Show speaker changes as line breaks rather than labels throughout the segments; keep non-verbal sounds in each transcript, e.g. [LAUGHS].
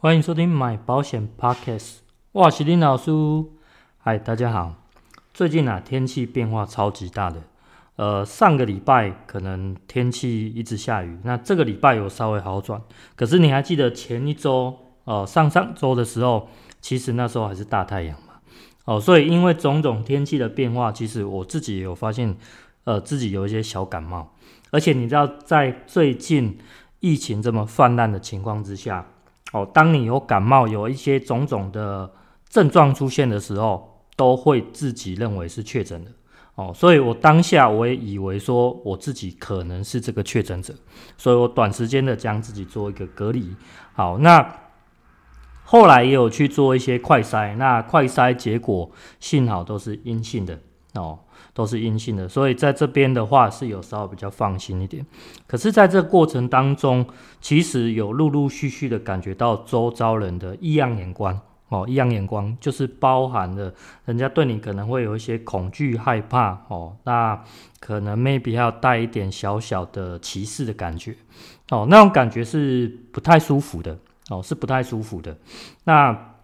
欢迎收听买保险 Podcast，我是林老师。嗨，大家好。最近啊，天气变化超级大的。呃，上个礼拜可能天气一直下雨，那这个礼拜有稍微好转。可是你还记得前一周，呃，上上周的时候，其实那时候还是大太阳嘛。哦、所以因为种种天气的变化，其实我自己有发现，呃，自己有一些小感冒。而且你知道，在最近疫情这么泛滥的情况之下，哦，当你有感冒，有一些种种的症状出现的时候，都会自己认为是确诊的哦，所以我当下我也以为说我自己可能是这个确诊者，所以我短时间的将自己做一个隔离。好，那后来也有去做一些快筛，那快筛结果幸好都是阴性的哦。都是阴性的，所以在这边的话是有稍微比较放心一点。可是，在这过程当中，其实有陆陆续续的感觉到周遭人的异样眼光哦，异样眼光就是包含了人家对你可能会有一些恐惧、害怕哦，那可能 maybe 要带一点小小的歧视的感觉哦，那种感觉是不太舒服的哦，是不太舒服的。那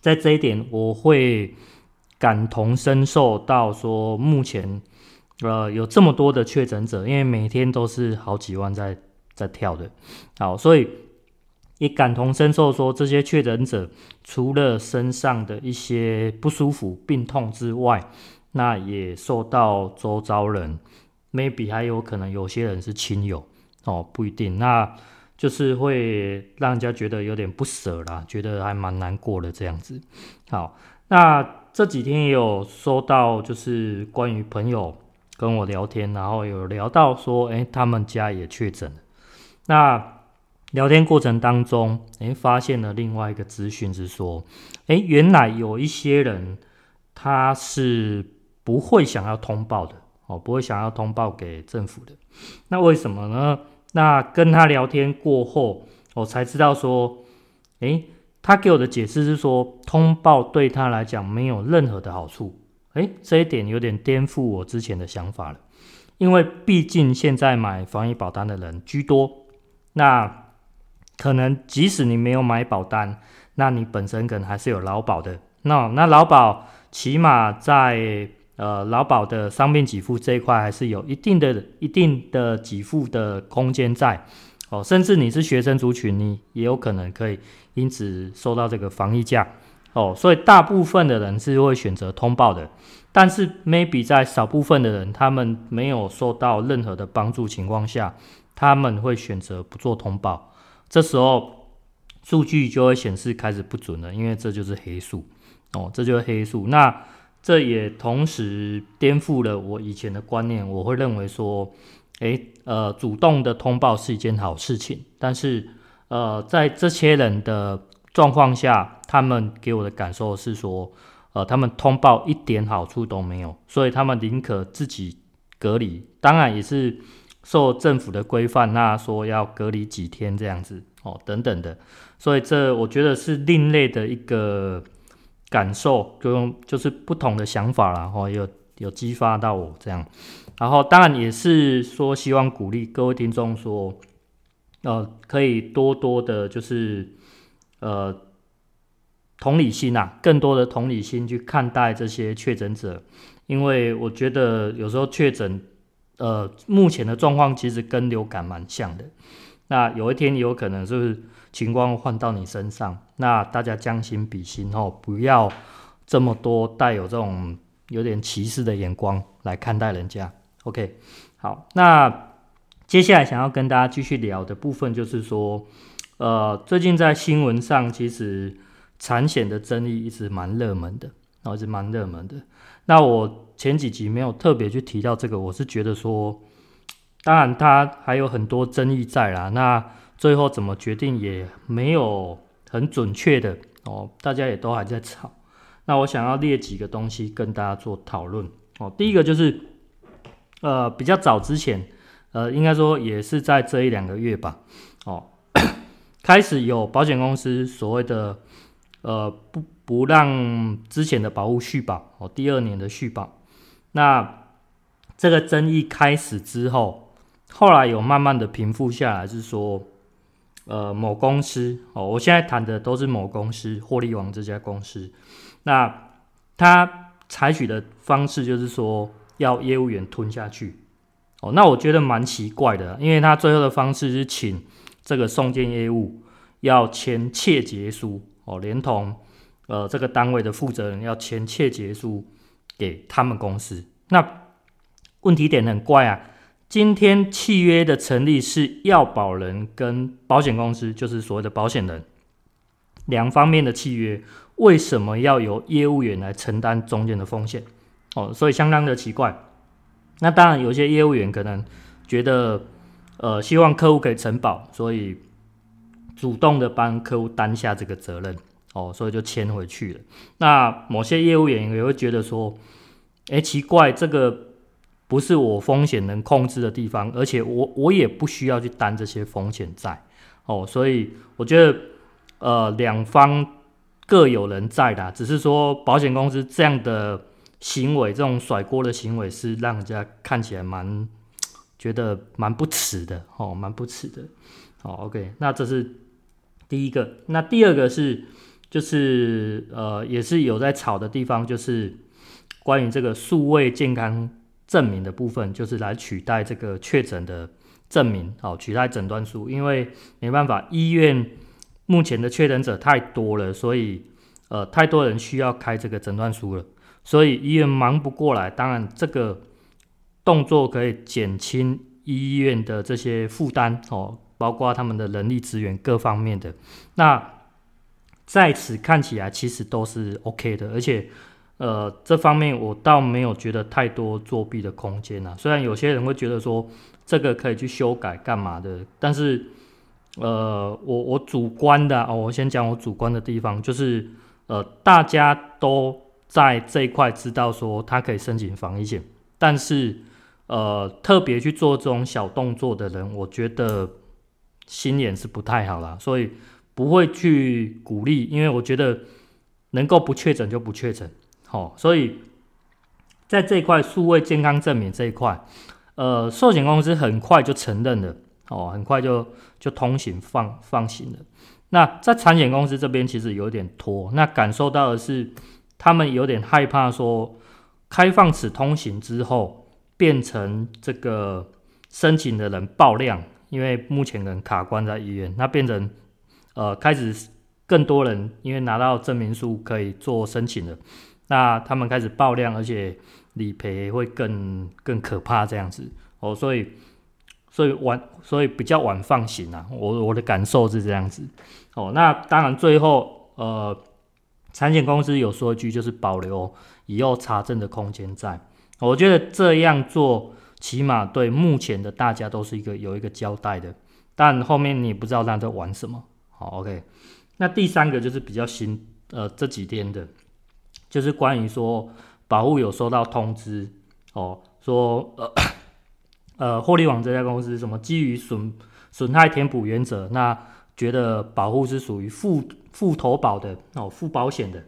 在这一点，我会。感同身受到说，目前呃有这么多的确诊者，因为每天都是好几万在在跳的，好，所以也感同身受说，这些确诊者除了身上的一些不舒服、病痛之外，那也受到周遭人，maybe 还有可能有些人是亲友哦，不一定，那就是会让人家觉得有点不舍啦，觉得还蛮难过的这样子。好，那。这几天也有收到，就是关于朋友跟我聊天，然后有聊到说，诶，他们家也确诊了。那聊天过程当中，诶，发现了另外一个资讯是说，诶，原来有一些人他是不会想要通报的，哦，不会想要通报给政府的。那为什么呢？那跟他聊天过后，我才知道说，诶。他给我的解释是说，通报对他来讲没有任何的好处。诶，这一点有点颠覆我之前的想法了。因为毕竟现在买防疫保单的人居多，那可能即使你没有买保单，那你本身可能还是有劳保的。那那劳保起码在呃劳保的伤病给付这一块，还是有一定的一定的给付的空间在。哦，甚至你是学生族群，你也有可能可以因此收到这个防疫假。哦，所以大部分的人是会选择通报的，但是 maybe 在少部分的人，他们没有受到任何的帮助情况下，他们会选择不做通报。这时候数据就会显示开始不准了，因为这就是黑数。哦，这就是黑数。那这也同时颠覆了我以前的观念，我会认为说。诶，呃，主动的通报是一件好事情，但是，呃，在这些人的状况下，他们给我的感受是说，呃，他们通报一点好处都没有，所以他们宁可自己隔离，当然也是受政府的规范，那说要隔离几天这样子哦，等等的，所以这我觉得是另类的一个感受，就用就是不同的想法啦，哦，有有激发到我这样。然后当然也是说，希望鼓励各位听众说，呃，可以多多的，就是呃，同理心啊，更多的同理心去看待这些确诊者，因为我觉得有时候确诊，呃，目前的状况其实跟流感蛮像的。那有一天有可能是情况换到你身上，那大家将心比心哦，不要这么多带有这种有点歧视的眼光来看待人家。OK，好，那接下来想要跟大家继续聊的部分就是说，呃，最近在新闻上其实产险的争议一直蛮热门的，然后一直蛮热门的。那我前几集没有特别去提到这个，我是觉得说，当然它还有很多争议在啦。那最后怎么决定也没有很准确的哦，大家也都还在吵。那我想要列几个东西跟大家做讨论哦。第一个就是，呃，比较早之前，呃，应该说也是在这一两个月吧，哦，[COUGHS] 开始有保险公司所谓的，呃，不不让之前的保户续保哦，第二年的续保。那这个争议开始之后，后来有慢慢的平复下来，是说，呃，某公司哦，我现在谈的都是某公司，获利王这家公司。那他采取的方式就是说要业务员吞下去，哦，那我觉得蛮奇怪的，因为他最后的方式是请这个送件业务要签切结书，哦，连同呃这个单位的负责人要签切结书给他们公司。那问题点很怪啊，今天契约的成立是要保人跟保险公司，就是所谓的保险人两方面的契约。为什么要由业务员来承担中间的风险？哦，所以相当的奇怪。那当然，有些业务员可能觉得，呃，希望客户可以承保，所以主动的帮客户担下这个责任，哦，所以就签回去了。那某些业务员也会觉得说，哎，奇怪，这个不是我风险能控制的地方，而且我我也不需要去担这些风险在，哦，所以我觉得，呃，两方。各有人在的，只是说保险公司这样的行为，这种甩锅的行为是让人家看起来蛮 [TSK] 觉得蛮不齿的哦，蛮不齿的。好，OK，那这是第一个。那第二个是就是呃，也是有在吵的地方，就是关于这个数位健康证明的部分，就是来取代这个确诊的证明，好，取代诊断书，因为没办法，医院。目前的确诊者太多了，所以呃，太多人需要开这个诊断书了，所以医院忙不过来。当然，这个动作可以减轻医院的这些负担哦，包括他们的人力资源各方面的。那在此看起来其实都是 OK 的，而且呃，这方面我倒没有觉得太多作弊的空间啊。虽然有些人会觉得说这个可以去修改干嘛的，但是。呃，我我主观的哦，我先讲我主观的地方，就是呃，大家都在这一块知道说他可以申请防疫险，但是呃，特别去做这种小动作的人，我觉得心眼是不太好啦，所以不会去鼓励，因为我觉得能够不确诊就不确诊，好，所以在这一块数位健康证明这一块，呃，寿险公司很快就承认了。哦，很快就就通行放放行了。那在产险公司这边其实有点拖，那感受到的是他们有点害怕，说开放此通行之后，变成这个申请的人爆量，因为目前人卡关在医院，那变成呃开始更多人因为拿到证明书可以做申请了，那他们开始爆量，而且理赔会更更可怕这样子哦，所以。所以晚，所以比较晚放行啊。我我的感受是这样子。哦，那当然最后，呃，产险公司有说一句，就是保留以后查证的空间在。我觉得这样做，起码对目前的大家都是一个有一个交代的。但后面你不知道他在玩什么。好，OK。那第三个就是比较新，呃，这几天的，就是关于说保户有收到通知，哦，说呃。[COUGHS] 呃，获利网这家公司什么基于损损害填补原则，那觉得保护是属于附附投保的哦，附保险的。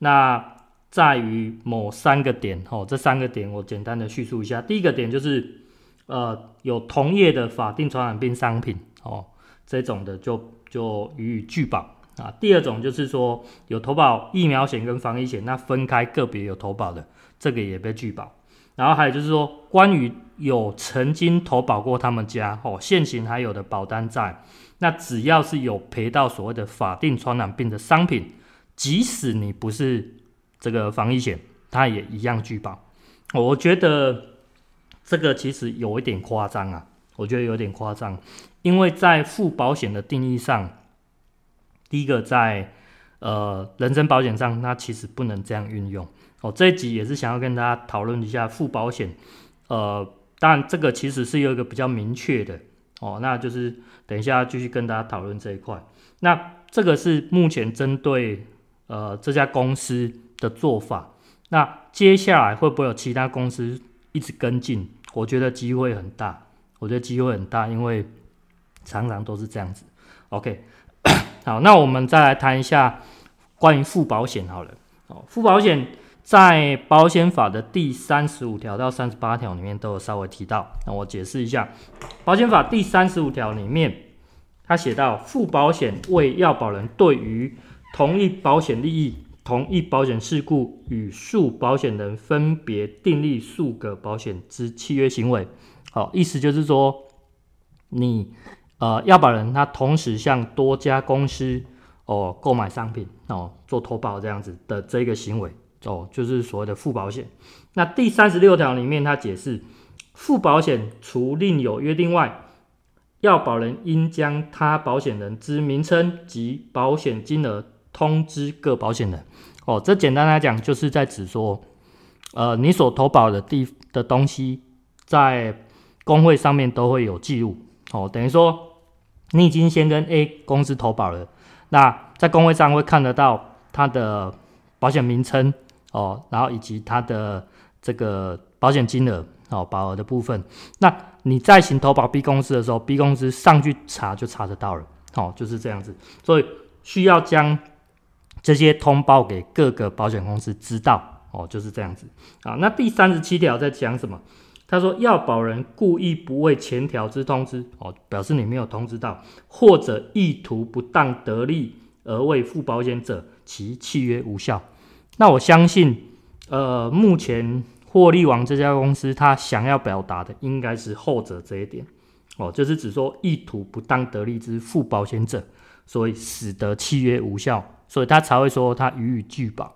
那在于某三个点哦，这三个点我简单的叙述一下。第一个点就是呃，有同业的法定传染病商品哦，这种的就就予以拒保啊。第二种就是说有投保疫苗险跟防疫险，那分开个别有投保的，这个也被拒保。然后还有就是说，关于有曾经投保过他们家哦，现行还有的保单在，那只要是有赔到所谓的法定传染病的商品，即使你不是这个防疫险，它也一样拒保。我觉得这个其实有一点夸张啊，我觉得有点夸张，因为在附保险的定义上，第一个在呃人身保险上，它其实不能这样运用。哦，这一集也是想要跟大家讨论一下附保险，呃，当然这个其实是有一个比较明确的哦，那就是等一下继续跟大家讨论这一块。那这个是目前针对呃这家公司的做法。那接下来会不会有其他公司一直跟进？我觉得机会很大，我觉得机会很大，因为常常都是这样子。OK，好，那我们再来谈一下关于附保险好了。哦，附保险在保险法的第三十五条到三十八条里面都有稍微提到。那我解释一下，保险法第三十五条里面，它写到附保险为要保人对于同一保险利益、同一保险事故与数保险人分别订立数个保险之契约行为。好，意思就是说，你呃要保人他同时向多家公司哦购买商品哦做投保这样子的这个行为哦，就是所谓的附保险。那第三十六条里面他解释，附保险除另有约定外，要保人应将他保险人之名称及保险金额通知各保险人。哦，这简单来讲就是在指说，呃，你所投保的地的东西，在工会上面都会有记录。哦，等于说你已经先跟 A 公司投保了，那在工会上会看得到他的保险名称哦，然后以及他的这个保险金额哦，保额的部分。那你再行投保 B 公司的时候，B 公司上去查就查得到了。哦，就是这样子，所以需要将。这些通报给各个保险公司知道哦，就是这样子啊。那第三十七条在讲什么？他说，要保人故意不为前条之通知哦，表示你没有通知到，或者意图不当得利而为附保险者，其契约无效。那我相信，呃，目前获利王这家公司他想要表达的应该是后者这一点哦，就是指说意图不当得利之附保险者，所以使得契约无效。所以他才会说他予以拒保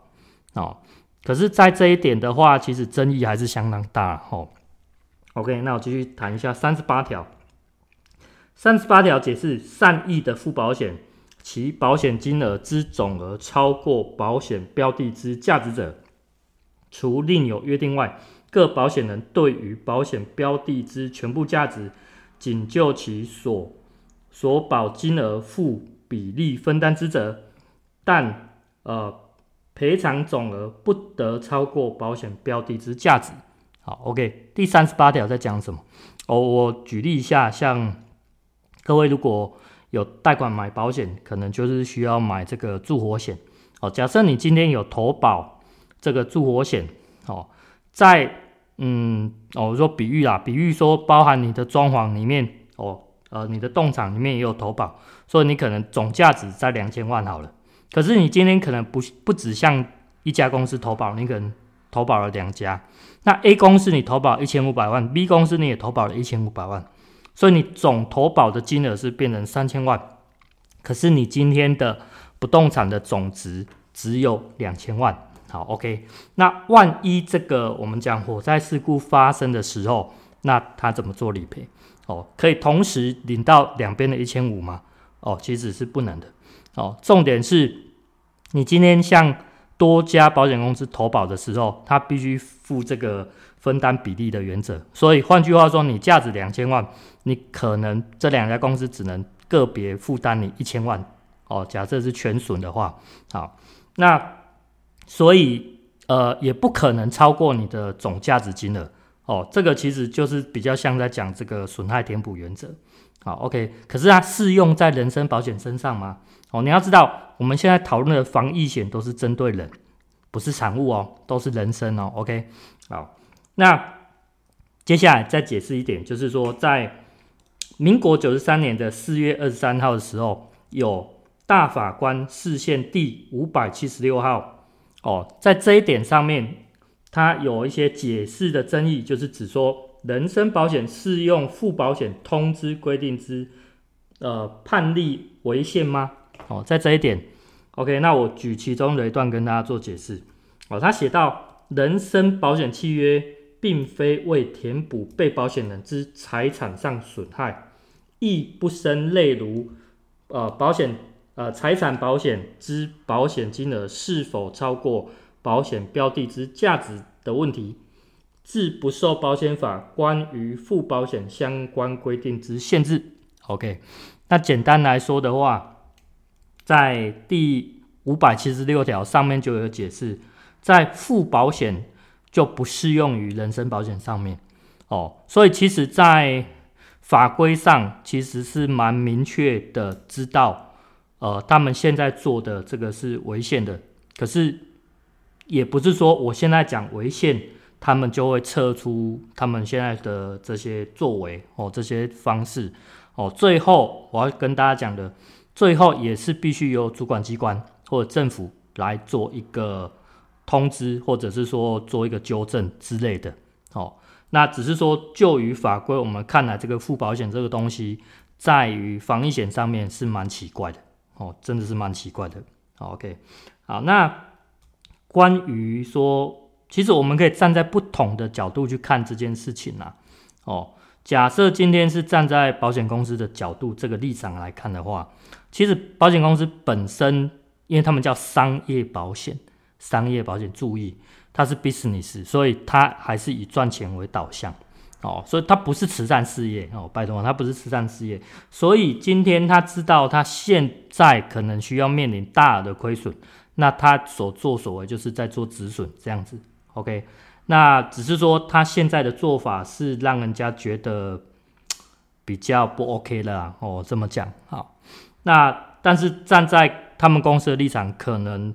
哦。可是，在这一点的话，其实争议还是相当大哦。OK，那我继续谈一下三十八条。三十八条解释善意的附保险，其保险金额之总额超过保险标的之价值者，除另有约定外，各保险人对于保险标的之全部价值，仅就其所所保金额负比例分担之责。但呃，赔偿总额不得超过保险标的之价值。好，OK，第三十八条在讲什么？哦，我举例一下，像各位如果有贷款买保险，可能就是需要买这个住火险。哦，假设你今天有投保这个住火险，哦，在嗯，哦，我说比喻啦，比喻说包含你的装潢里面，哦，呃，你的动产里面也有投保，所以你可能总价值在两千万好了。可是你今天可能不不只向一家公司投保，你可能投保了两家。那 A 公司你投保一千五百万，B 公司你也投保了一千五百万，所以你总投保的金额是变成三千万。可是你今天的不动产的总值只有两千万。好，OK。那万一这个我们讲火灾事故发生的时候，那他怎么做理赔？哦，可以同时领到两边的一千五吗？哦，其实是不能的。哦，重点是，你今天向多家保险公司投保的时候，他必须付这个分担比例的原则。所以换句话说，你价值两千万，你可能这两家公司只能个别负担你一千万。哦，假设是全损的话，好，那所以呃也不可能超过你的总价值金额。哦，这个其实就是比较像在讲这个损害填补原则。好，OK，可是它适用在人身保险身上吗？哦，你要知道，我们现在讨论的防疫险都是针对人，不是产物哦，都是人身哦。OK，好，那接下来再解释一点，就是说，在民国九十三年的四月二十三号的时候，有大法官释宪第五百七十六号哦，在这一点上面，它有一些解释的争议，就是指说。人身保险适用附保险通知规定之，呃，判例违宪吗？哦，在这一点，OK，那我举其中的一段跟大家做解释。哦，他写到，人身保险契约并非为填补被保险人之财产上损害，亦不生例如，呃，保险呃财产保险之保险金额是否超过保险标的之价值的问题。自不受保险法关于附保险相关规定之限制。OK，那简单来说的话，在第五百七十六条上面就有解释，在附保险就不适用于人身保险上面哦。所以其实，在法规上其实是蛮明确的，知道呃他们现在做的这个是违宪的。可是也不是说我现在讲违宪，他们就会撤出他们现在的这些作为哦，这些方式。哦，最后我要跟大家讲的，最后也是必须由主管机关或者政府来做一个通知，或者是说做一个纠正之类的。哦，那只是说就于法规，我们看来这个附保险这个东西，在于防疫险上面是蛮奇怪的。哦，真的是蛮奇怪的。OK，好，那关于说，其实我们可以站在不同的角度去看这件事情啊。哦。假设今天是站在保险公司的角度这个立场来看的话，其实保险公司本身，因为他们叫商业保险，商业保险注意，它是 business，所以它还是以赚钱为导向，哦，所以它不是慈善事业哦，拜托，它不是慈善事业，所以今天他知道他现在可能需要面临大的亏损，那他所作所为就是在做止损这样子，OK。那只是说，他现在的做法是让人家觉得比较不 OK 了，哦，这么讲好。那但是站在他们公司的立场，可能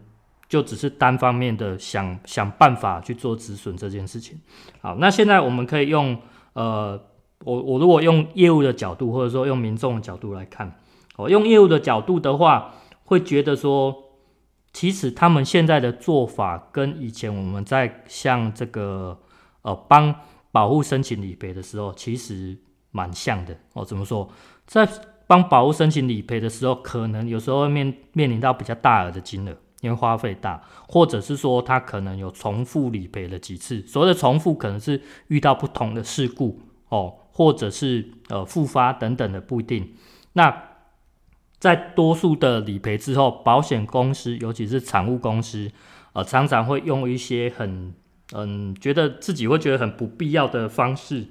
就只是单方面的想想办法去做止损这件事情。好，那现在我们可以用呃，我我如果用业务的角度，或者说用民众的角度来看，哦，用业务的角度的话，会觉得说。其实他们现在的做法跟以前我们在像这个呃帮保户申请理赔的时候，其实蛮像的哦。怎么说？在帮保户申请理赔的时候，可能有时候面面临到比较大额的金额，因为花费大，或者是说他可能有重复理赔了几次。所谓的重复，可能是遇到不同的事故哦，或者是呃复发等等的，不一定。那在多数的理赔之后，保险公司，尤其是产物公司，呃，常常会用一些很，嗯，觉得自己会觉得很不必要的方式，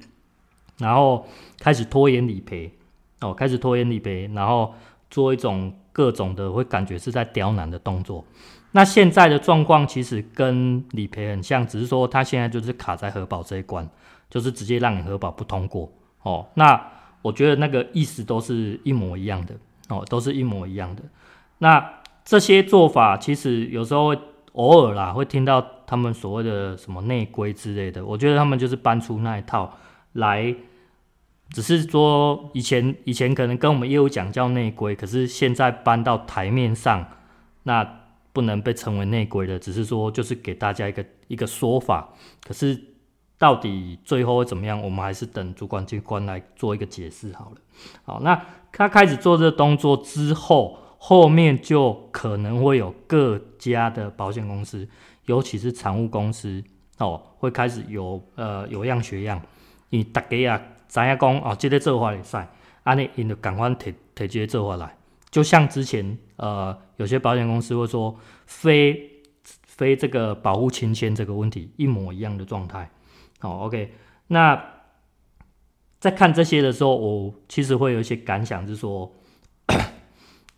然后开始拖延理赔，哦，开始拖延理赔，然后做一种各种的会感觉是在刁难的动作。那现在的状况其实跟理赔很像，只是说他现在就是卡在核保这一关，就是直接让你核保不通过。哦，那我觉得那个意思都是一模一样的。哦，都是一模一样的。那这些做法其实有时候偶尔啦，会听到他们所谓的什么内规之类的。我觉得他们就是搬出那一套来，只是说以前以前可能跟我们业务讲叫内规，可是现在搬到台面上，那不能被称为内规了。只是说就是给大家一个一个说法，可是到底最后会怎么样，我们还是等主管机关来做一个解释好了。好，那。他开始做这个动作之后，后面就可能会有各家的保险公司，尤其是财务公司哦，会开始有呃有样学样。你大家啊，知影讲哦，这个做法会使，安尼因就赶快提提这个做法来。就像之前呃，有些保险公司会说非非这个保护亲签这个问题一模一样的状态。好，哦，OK，那。在看这些的时候，我其实会有一些感想，是说，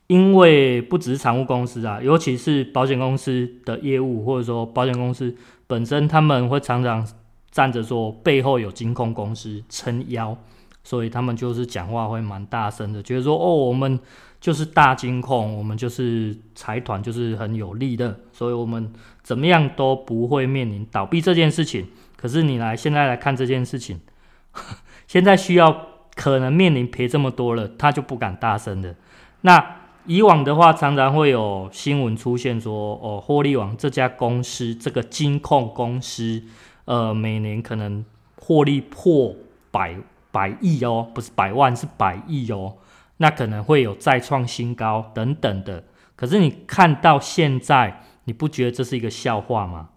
因为不只是财务公司啊，尤其是保险公司的业务，或者说保险公司本身，他们会常常站着说背后有金控公司撑腰，所以他们就是讲话会蛮大声的，觉得说哦，我们就是大金控，我们就是财团，就是很有力的，所以我们怎么样都不会面临倒闭这件事情。可是你来现在来看这件事情。[LAUGHS] 现在需要可能面临赔这么多了，他就不敢大声的。那以往的话，常常会有新闻出现说，哦，获利王这家公司这个金控公司，呃，每年可能获利破百百亿哦，不是百万，是百亿哦。那可能会有再创新高等等的。可是你看到现在，你不觉得这是一个笑话吗？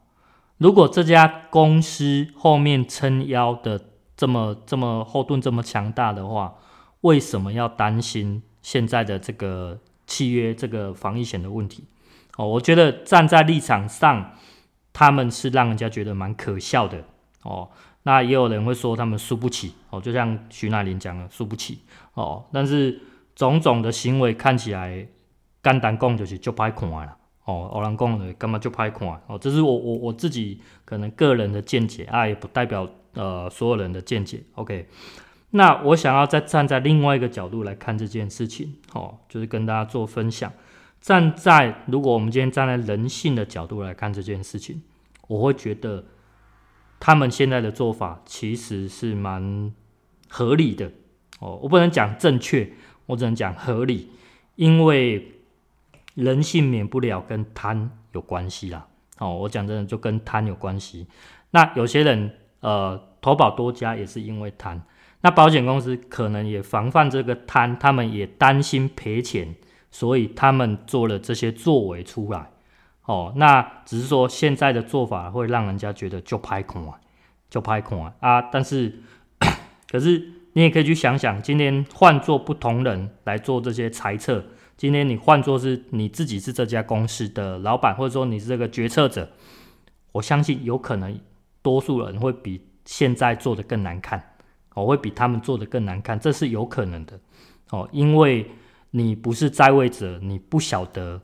如果这家公司后面撑腰的，这么这么后盾这么强大的话，为什么要担心现在的这个契约这个防疫险的问题？哦，我觉得站在立场上，他们是让人家觉得蛮可笑的哦。那也有人会说他们输不起哦，就像徐乃麟讲的输不起哦。但是种种的行为看起来，简单讲就是就歹看了哦。有人讲的干嘛就歹看哦？这是我我我自己可能个人的见解啊，也不代表呃所有人的见解。OK，那我想要再站在另外一个角度来看这件事情哦，就是跟大家做分享。站在如果我们今天站在人性的角度来看这件事情，我会觉得。他们现在的做法其实是蛮合理的哦，我不能讲正确，我只能讲合理，因为人性免不了跟贪有关系啦。哦，我讲真的就跟贪有关系。那有些人呃投保多家也是因为贪，那保险公司可能也防范这个贪，他们也担心赔钱，所以他们做了这些作为出来。哦，那只是说现在的做法会让人家觉得就拍空啊，就拍空啊啊！但是，[CLEARS THROAT] 可是你也可以去想想，今天换做不同人来做这些猜测，今天你换做是你自己是这家公司的老板，或者说你是这个决策者，我相信有可能多数人会比现在做的更难看，哦，会比他们做的更难看，这是有可能的哦，因为你不是在位者，你不晓得。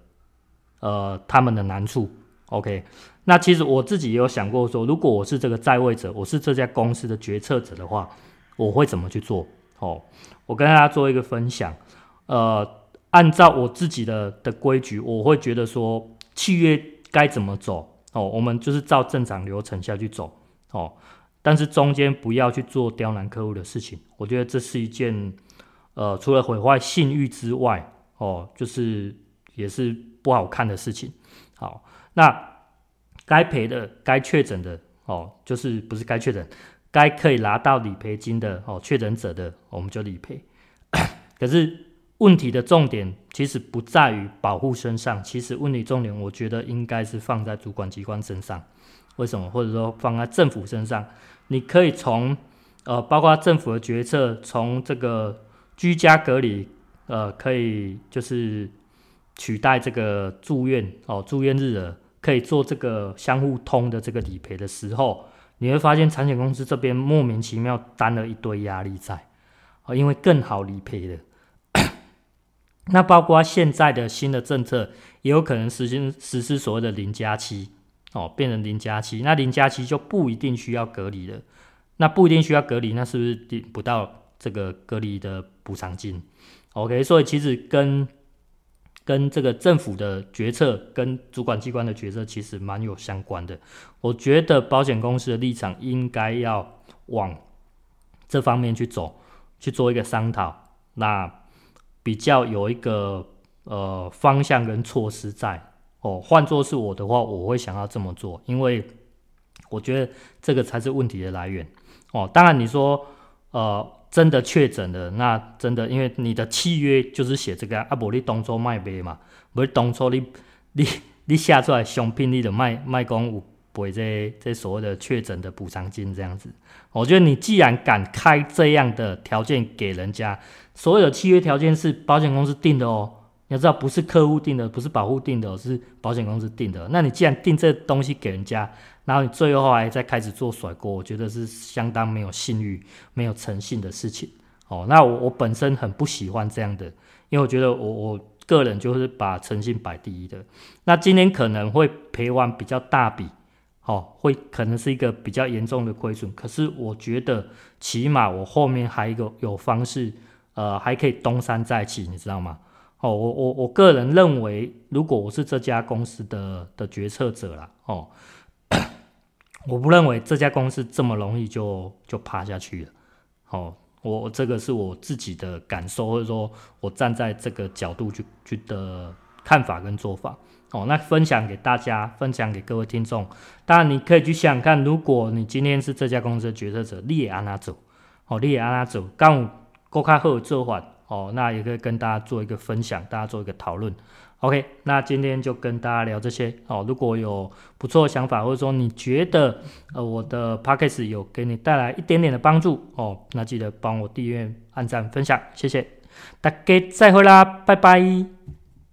呃，他们的难处，OK，那其实我自己也有想过说，如果我是这个在位者，我是这家公司的决策者的话，我会怎么去做？哦，我跟大家做一个分享。呃，按照我自己的的规矩，我会觉得说，契约该怎么走？哦，我们就是照正常流程下去走。哦，但是中间不要去做刁难客户的事情。我觉得这是一件，呃，除了毁坏信誉之外，哦，就是也是。不好看的事情，好，那该赔的、该确诊的，哦，就是不是该确诊，该可以拿到理赔金的，哦，确诊者的，我们就理赔。[COUGHS] 可是问题的重点其实不在于保护身上，其实问题重点，我觉得应该是放在主管机关身上。为什么？或者说放在政府身上？你可以从呃，包括政府的决策，从这个居家隔离，呃，可以就是。取代这个住院哦，住院日额可以做这个相互通的这个理赔的时候，你会发现产险公司这边莫名其妙担了一堆压力在哦，因为更好理赔的。那包括现在的新的政策，也有可能实行实施所谓的零加七哦，变成零加七，那零加七就不一定需要隔离了。那不一定需要隔离，那是不是领不到这个隔离的补偿金？OK，所以其实跟跟这个政府的决策跟主管机关的决策其实蛮有相关的。我觉得保险公司的立场应该要往这方面去走，去做一个商讨，那比较有一个呃方向跟措施在。哦，换作是我的话，我会想要这么做，因为我觉得这个才是问题的来源。哦，当然你说呃。真的确诊了，那真的，因为你的契约就是写这个啊，无你当初卖卖嘛，无当初你 [LAUGHS] 你你写出来商品，你就卖卖讲有赔这这所谓的确诊的补偿金这样子。我觉得你既然敢开这样的条件给人家，所有的契约条件是保险公司定的哦。你要知道，不是客户定的，不是保户定的，是保险公司定的。那你既然定这东西给人家，然后你最后还再开始做甩锅，我觉得是相当没有信誉、没有诚信的事情。哦，那我我本身很不喜欢这样的，因为我觉得我我个人就是把诚信摆第一的。那今天可能会赔完比较大笔，哦，会可能是一个比较严重的亏损。可是我觉得起码我后面还有有方式，呃，还可以东山再起，你知道吗？哦，我我我个人认为，如果我是这家公司的的决策者啦，哦，我不认为这家公司这么容易就就趴下去了。哦，我这个是我自己的感受，或者说我站在这个角度去去的看法跟做法。哦，那分享给大家，分享给各位听众。当然，你可以去想想看，如果你今天是这家公司的决策者，你也按哪走？哦，你也按哪走？刚够开好做法。哦，那也可以跟大家做一个分享，大家做一个讨论。OK，那今天就跟大家聊这些。哦，如果有不错的想法，或者说你觉得呃我的 Podcast 有给你带来一点点的帮助，哦，那记得帮我订阅、按赞、分享，谢谢大家，再会啦，拜拜。